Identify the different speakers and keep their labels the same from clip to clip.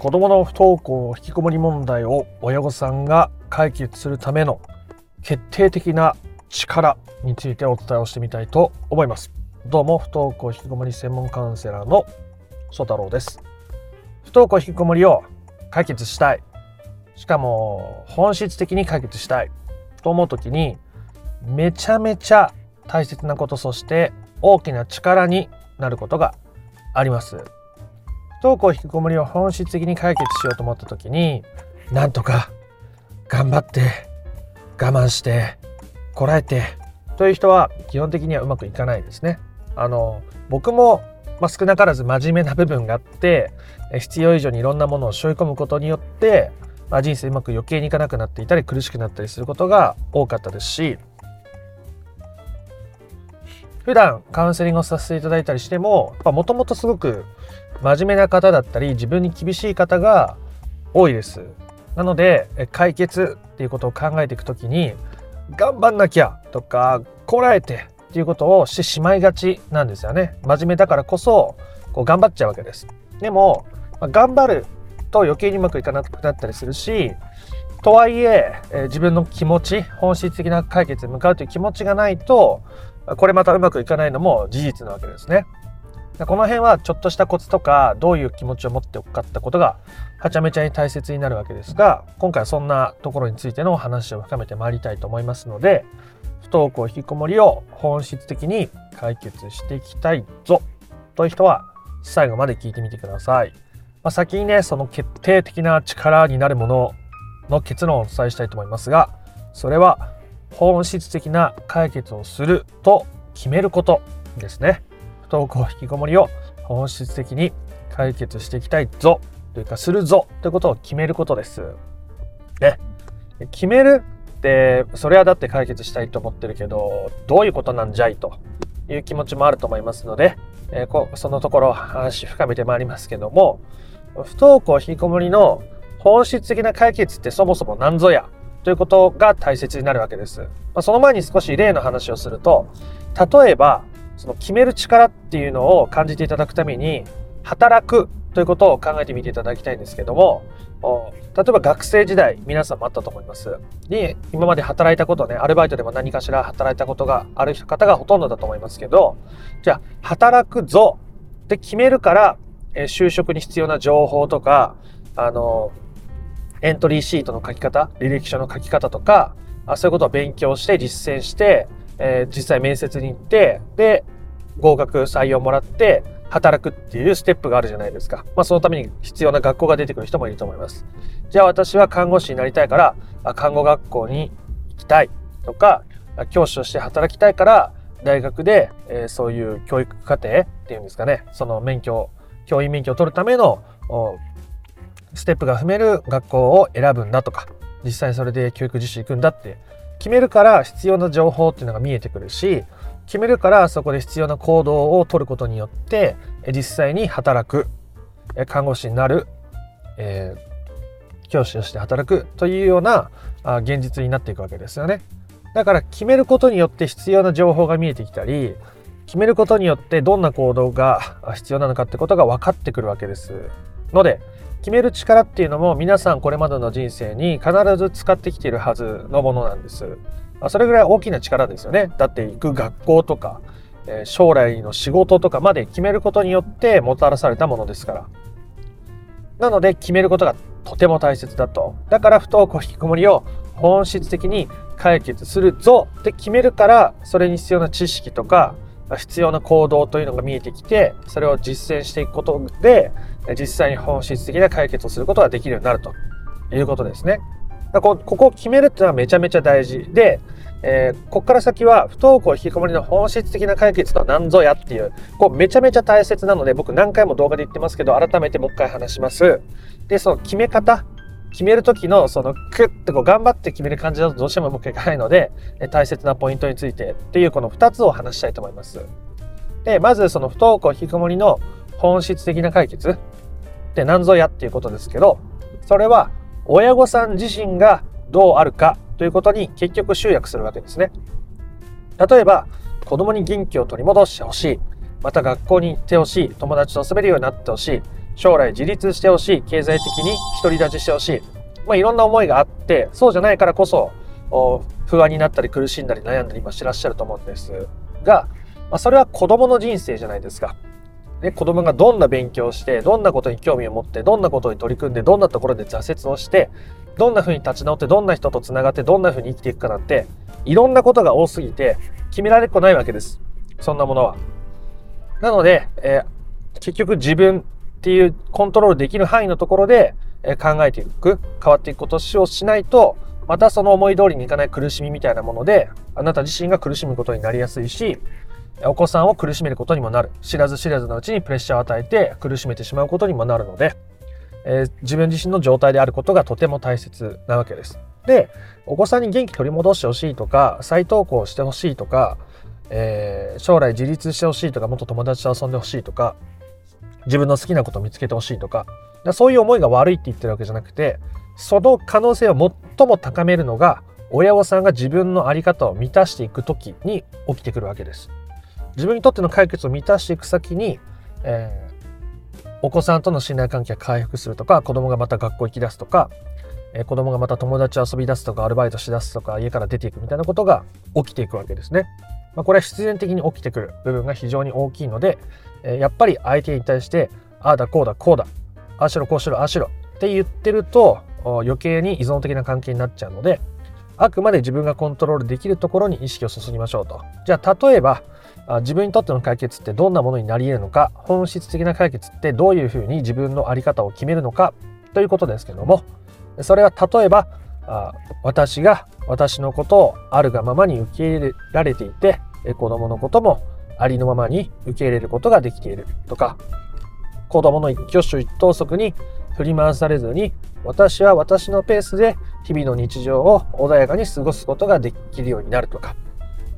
Speaker 1: 子どもの不登校引きこもり問題を親御さんが解決するための決定的な力についてお伝えをしてみたいと思います。どうも不登校引きこもり専門カウンセラーの曽太郎です。不登校引きこもりを解決したい。しかも本質的に解決したいと思う時にめちゃめちゃ大切なことそして大きな力になることがあります。不登校引きこもりを本質的に解決しようと思った時になんとか頑張って我慢してこらえてという人は基本的にはうまくいかないですね。あの僕も、まあ、少なからず真面目な部分があって必要以上にいろんなものを背負い込むことによって、まあ、人生うまく余計にいかなくなっていたり苦しくなったりすることが多かったですし普段カウンセリングをさせていただいたりしてももともとすごく真面目な方だったり自分に厳しい方が多いです。なので解決っていうことを考えていくときに頑張んなきゃとかこらえてっていうことをしてしまいがちなんですよね。真面目だからこそこう頑張っちゃうわけです。でも、まあ、頑張ると余計にうまくいかなくなったりするしとはいええー、自分の気持ち本質的な解決に向かうという気持ちがないとこれまたうまくいかないのも事実なわけですね。この辺はちょっとしたコツとかどういう気持ちを持っておくかってことがはちゃめちゃに大切になるわけですが今回はそんなところについての話を深めてまいりたいと思いますので不登校引きこもりを本質的に解決していきたいぞという人は最後まで聞いてみてください。まあ、先にねその決定的な力になるものの結論をお伝えしたいと思いますがそれは本質的な解決をすると決めることですね。登校引きこもりを本質的に解決していきたいぞというかするぞということを決めることです。ね。決めるってそれはだって解決したいと思ってるけどどういうことなんじゃい？という気持ちもあると思いますので、えー、こそのところ話深めてまいりますけども不登校引きこもりの本質的な解決ってそもそも何ぞや？ということが大切になるわけです。まあ、その前に少し例の話をすると例えばその決める力っていうのを感じていただくために働くということを考えてみていただきたいんですけども例えば学生時代皆さんもあったと思います。に今まで働いたことねアルバイトでも何かしら働いたことがある方がほとんどだと思いますけどじゃあ働くぞって決めるから、え就職に必要な情報とかあのエントリーシートの書き方履歴書の書き方とかあそういうことを勉強して実践してえ、実際面接に行って、で、合格採用もらって、働くっていうステップがあるじゃないですか。まあ、そのために必要な学校が出てくる人もいると思います。じゃあ私は看護師になりたいから、看護学校に行きたいとか、教師として働きたいから、大学で、えー、そういう教育課程っていうんですかね、その免許、教員免許を取るためのステップが踏める学校を選ぶんだとか、実際それで教育実習行くんだって決めるから必要な情報っていうのが見えてくるし決めるからそこで必要な行動を取ることによって実際に働く看護師になる、えー、教師として働くというような現実になっていくわけですよね。だから決めることによって必要な情報が見えてきたり決めることによってどんな行動が必要なのかってことが分かってくるわけですので決める力っていうのも皆さんこれまでの人生に必ず使ってきているはずのものなんです。まそれぐらい大きな力ですよね。だって行く学校とかえ、将来の仕事とかまで決めることによってもたらされたものですから。なので決めることがとても大切だと。だから不登校引きこもりを本質的に解決するぞって決めるからそれに必要な知識とか必要な行動というのが見えてきてそれを実践していくことで実際に本質的な解決をすることができるようになるということですね。ここを決めるっていうのはめちゃめちゃ大事で、えー、ここから先は不登校引きこもりの本質的な解決とは何ぞやっていうこうめちゃめちゃ大切なので僕何回も動画で言ってますけど改めてもう一回話します。でその決め方決める時のそのクッてこう頑張って決める感じだとどうしてもうまくいかないので大切なポイントについてっていうこの2つを話したいと思います。でまずその不登校引きこもりの本質的な解決って何ぞやっていうことですけど、それは親御さん自身がどうあるかということに結局集約するわけですね。例えば、子供に元気を取り戻してほしい。また学校に行ってほしい。友達と遊べるようになってほしい。将来自立してほしい、経済的に独り立ちしてほしい。まあ、いろんな思いがあって、そうじゃないからこそ、不安になったり苦しんだり悩んだり今してらっしゃると思うんですが、まあ、それは子供の人生じゃないですか。ね、子供がどんな勉強をして、どんなことに興味を持って、どんなことに取り組んで、どんなところで挫折をして、どんな風に立ち直って、どんな人と繋がって、どんな風に生きていくかなんて、いろんなことが多すぎて、決められっこないわけです。そんなものは。なので、えー、結局自分っていうコントロールできる範囲のところで、えー、考えていく、変わっていくことをしないと、またその思い通りにいかない苦しみみたいなもので、あなた自身が苦しむことになりやすいし、お子さんを苦しめることにもなる。知らず知らずのうちにプレッシャーを与えて苦しめてしまうことにもなるので、えー、自分自身の状態であることがとても大切なわけです。で、お子さんに元気取り戻してほしいとか、再登校してほしいとか、えー、将来自立してほしいとか、もっと友達と遊んでほしいとか、自分の好きなことを見つけてほしいとか、そういう思いが悪いって言ってるわけじゃなくて、その可能性を最も高めるのが、親御さんが自分の在り方を満たしていく時に起きてくるわけです。自分にとっての解決を満たしていく先に、えー、お子さんとの信頼関係が回復するとか、子供がまた学校行き出すとか、えー、子供がまた友達遊び出すとか、アルバイトし出すとか、家から出ていくみたいなことが起きていくわけですね。まあ、これは必然的に起きてくる部分が非常に大きいので、えー、やっぱり相手に対して、ああだこうだこうだ、ああしろこうしろああしろって言ってると余計に依存的な関係になっちゃうので、あくまで自分がコントロールできるところに意識を注ぎましょうと。じゃあ例えば、自分にとっての解決ってどんなものになり得るのか、本質的な解決ってどういうふうに自分の在り方を決めるのかということですけども、それは例えば、私が私のことをあるがままに受け入れられていて、子供のこともありのままに受け入れることができているとか、子供の一挙手一投足に振り回されずに、私は私のペースで日々の日常を穏やかに過ごすことができるようになるとか、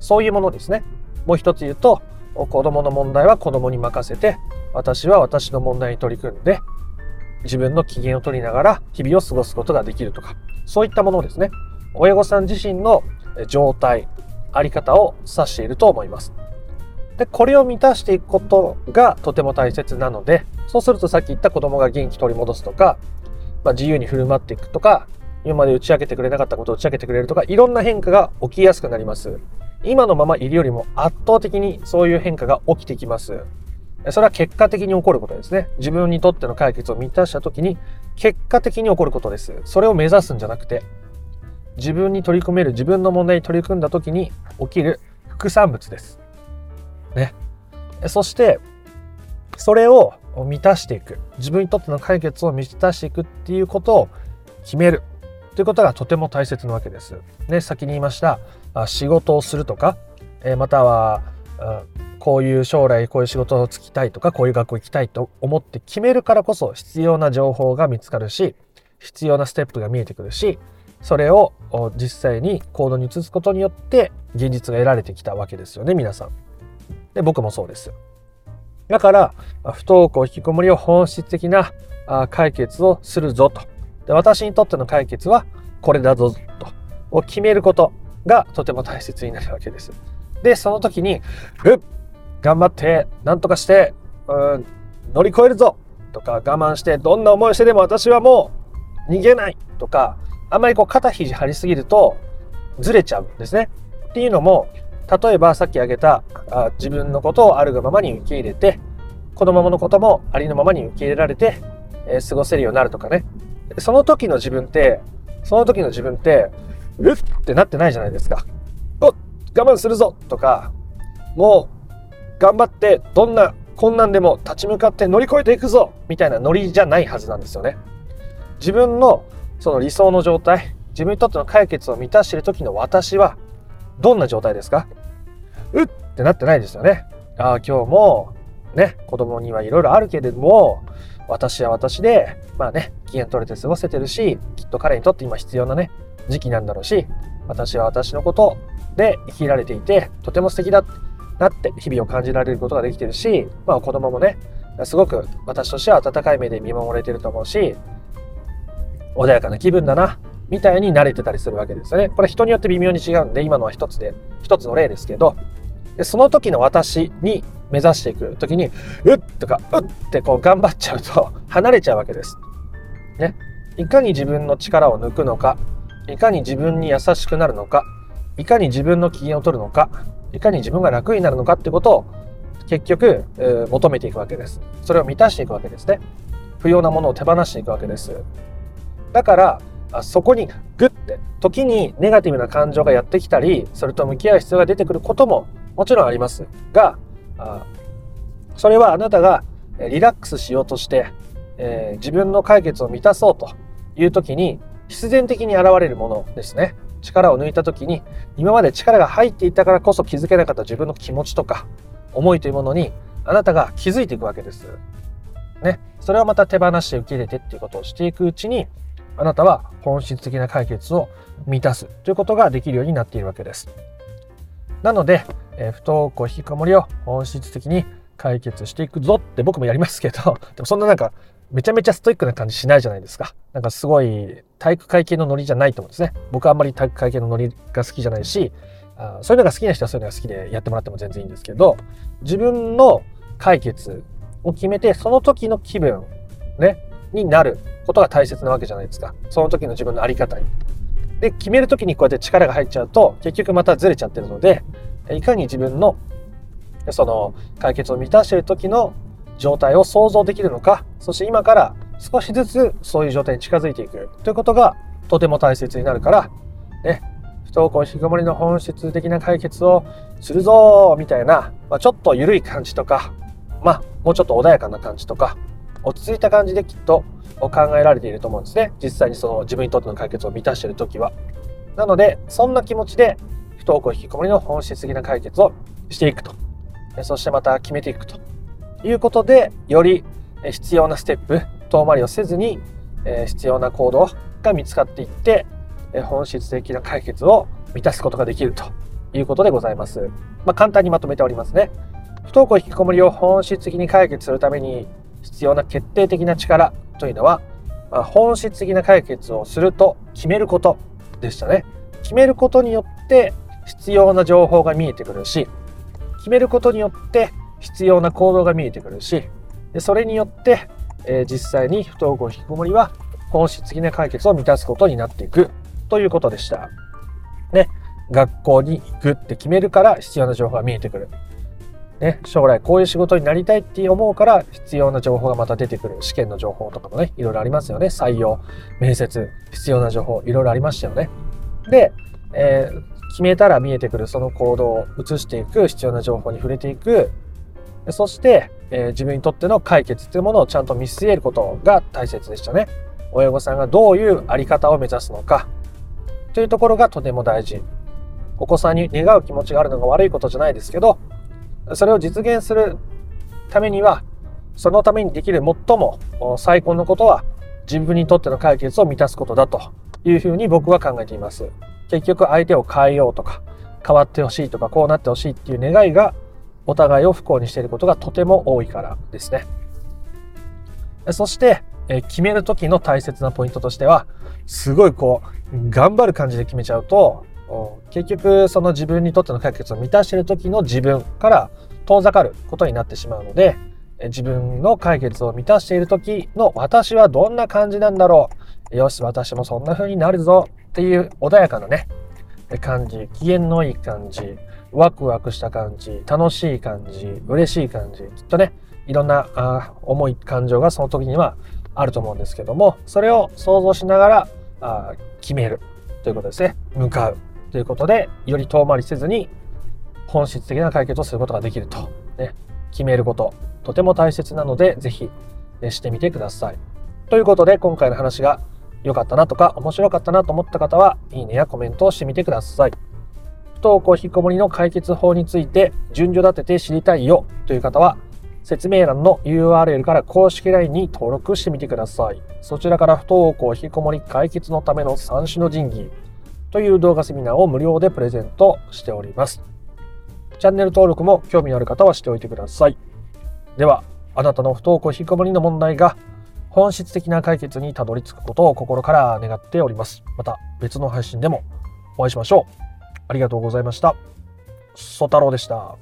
Speaker 1: そういうものですね。もう一つ言うと、子供の問題は子供に任せて、私は私の問題に取り組んで、自分の機嫌を取りながら日々を過ごすことができるとか、そういったものですね。親御さん自身の状態、あり方を指していると思います。で、これを満たしていくことがとても大切なので、そうするとさっき言った子供が元気取り戻すとか、まあ、自由に振る舞っていくとか、今まで打ち明けてくれなかったことを打ち明けてくれるとか、いろんな変化が起きやすくなります。今のままいるよりも圧倒的にそういう変化が起きてきます。それは結果的に起こることですね。自分にとっての解決を満たした時に結果的に起こることです。それを目指すんじゃなくて、自分に取り組める自分の問題に取り組んだ時に起きる副産物です。ね。そして、それを満たしていく。自分にとっての解決を満たしていくっていうことを決める。ということがとても大切なわけです。ね、先に言いました。仕事をするとか、えまたは、こういう将来こういう仕事をつきたいとか、こういう学校行きたいと思って決めるからこそ必要な情報が見つかるし、必要なステップが見えてくるし、それを実際に行動に移すことによって現実が得られてきたわけですよね、皆さん。で、僕もそうです。だから、不登校、引きこもりを本質的な解決をするぞと。で私にとっての解決はこれだぞと。を決めることがとても大切になるわけです。で、その時に、うっ頑張って、なんとかして、うん、乗り越えるぞとか、我慢して、どんな思いしてでも私はもう逃げないとか、あんまりこう肩肘張りすぎるとずれちゃうんですね。っていうのも、例えばさっき挙げたあ自分のことをあるがままに受け入れて、子供のこともありのままに受け入れられて、えー、過ごせるようになるとかね。その時の自分って、その時の自分って、うっってなってないじゃないですか。お我慢するぞとか、もう頑張ってどんな困難でも立ち向かって乗り越えていくぞみたいなノリじゃないはずなんですよね。自分のその理想の状態、自分にとっての解決を満たしている時の私はどんな状態ですか？うってなってないですよね。ああ、今日もね、子供にはいろいろあるけれども、私は私で、まあね、機嫌取れて過ごせてるし、きっと彼にとって今必要なね、時期なんだろうし、私は私のことで生きられていて、とても素敵だなって日々を感じられることができてるし、まあ子供もね、すごく私としては温かい目で見守れてると思うし、穏やかな気分だな、みたいに慣れてたりするわけですよね。これ人によって微妙に違うんで、今のは一つで、一つの例ですけど、でその時の私に目指していく時にうっとかうってこう頑張っちゃうと離れちゃうわけです。ね。いかに自分の力を抜くのかいかに自分に優しくなるのかいかに自分の機嫌を取るのかいかに自分が楽になるのかってことを結局、えー、求めていくわけです。それを満たしていくわけですね。不要なものを手放していくわけです。だからそこにグッて時にネガティブな感情がやってきたりそれと向き合う必要が出てくることももちろんありますがそれはあなたがリラックスしようとして、えー、自分の解決を満たそうという時に必然的に現れるものですね力を抜いた時に今まで力が入っていたからこそ気づけなかった自分の気持ちとか思いというものにあなたが気づいていくわけです。ね、それをまた手放して受け入れてっていうことをしていくうちにあなたは本質的な解決を満たすということができるようになっているわけです。なので、えー、不登校引きこもりを本質的に解決していくぞって僕もやりますけど、でもそんななんかめちゃめちゃストイックな感じしないじゃないですか。なんかすごい体育会系のノリじゃないと思うんですね。僕はあんまり体育会系のノリが好きじゃないし、あそういうのが好きな人はそういうのが好きでやってもらっても全然いいんですけど、自分の解決を決めて、その時の気分、ね、になることが大切なわけじゃないですか。その時の自分のあり方に。で、決める時にこうやって力が入っちゃうと、結局またずれちゃってるので、いかに自分のその解決を満たしている時の状態を想像できるのか、そして今から少しずつそういう状態に近づいていくということがとても大切になるから、ね、不登校引きこもりの本質的な解決をするぞみたいな、まあ、ちょっと緩い感じとか、まあ、もうちょっと穏やかな感じとか、落ち着いた感じできっと考えられていると思うんですね。実際にその自分にとっての解決を満たしている時は。なので、そんな気持ちで不登校引きこもりの本質的な解決をしていくと。そしてまた決めていくということで、より必要なステップ、遠回りをせずに、必要な行動が見つかっていって、本質的な解決を満たすことができるということでございます。まあ、簡単にまとめておりますね。不登校引きこもりを本質的に解決するために必要な決定的な力というのは、まあ、本質的な解決をすると決めることでしたね。決めることによって必要な情報が見えてくるし、決めることによって必要な行動が見えてくるし、でそれによって、えー、実際に不登校引きこもりは本質的な解決を満たすことになっていくということでした。ね、学校に行くって決めるから必要な情報が見えてくる。ね、将来こういう仕事になりたいって思うから必要な情報がまた出てくる。試験の情報とかもね、いろいろありますよね。採用、面接、必要な情報、いろいろありましたよね。で、えー、決めたら見えてくるその行動を移していく、必要な情報に触れていく。そして、えー、自分にとっての解決っていうものをちゃんと見据えることが大切でしたね。親御さんがどういうあり方を目指すのかというところがとても大事。お子さんに願う気持ちがあるのが悪いことじゃないですけど、それを実現するためには、そのためにできる最も最高のことは自分にとっての解決を満たすことだというふうに僕は考えています。結局相手を変えようとか変わってほしいとかこうなってほしいっていう願いがお互いを不幸にしていることがとても多いからですね。そして、え決める時の大切なポイントとしてはすごいこう頑張る感じで決めちゃうと結局その自分にとっての解決を満たしている時の自分から遠ざかることになってしまうので自分の解決を満たしている時の私はどんな感じなんだろうよし私もそんな風になるぞっていう穏やかなね感じ機嫌のいい感じワクワクした感じ楽しい感じ嬉しい感じきっとねいろんなあ重い感情がその時にはあると思うんですけどもそれを想像しながらあ決めるということですね向かうということでより遠回りせずに本質的な解決をすることができると、ね、決めることとても大切なので是非してみてください。ということで今回の話が良かったなとか面白かったなと思った方はいいねやコメントをしてみてください。不登校引きこもりの解決法について順序立てて知りたいよという方は説明欄の URL から公式 LINE に登録してみてください。そちらから不登校引きこもり解決のための三種の神器という動画セミナーを無料でプレゼントしております。チャンネル登録も興味のある方はしておいてください。では、あなたの不登校引きこもりの問題が本質的な解決にたどり着くことを心から願っております。また別の配信でもお会いしましょう。ありがとうございました。ソ太郎でした。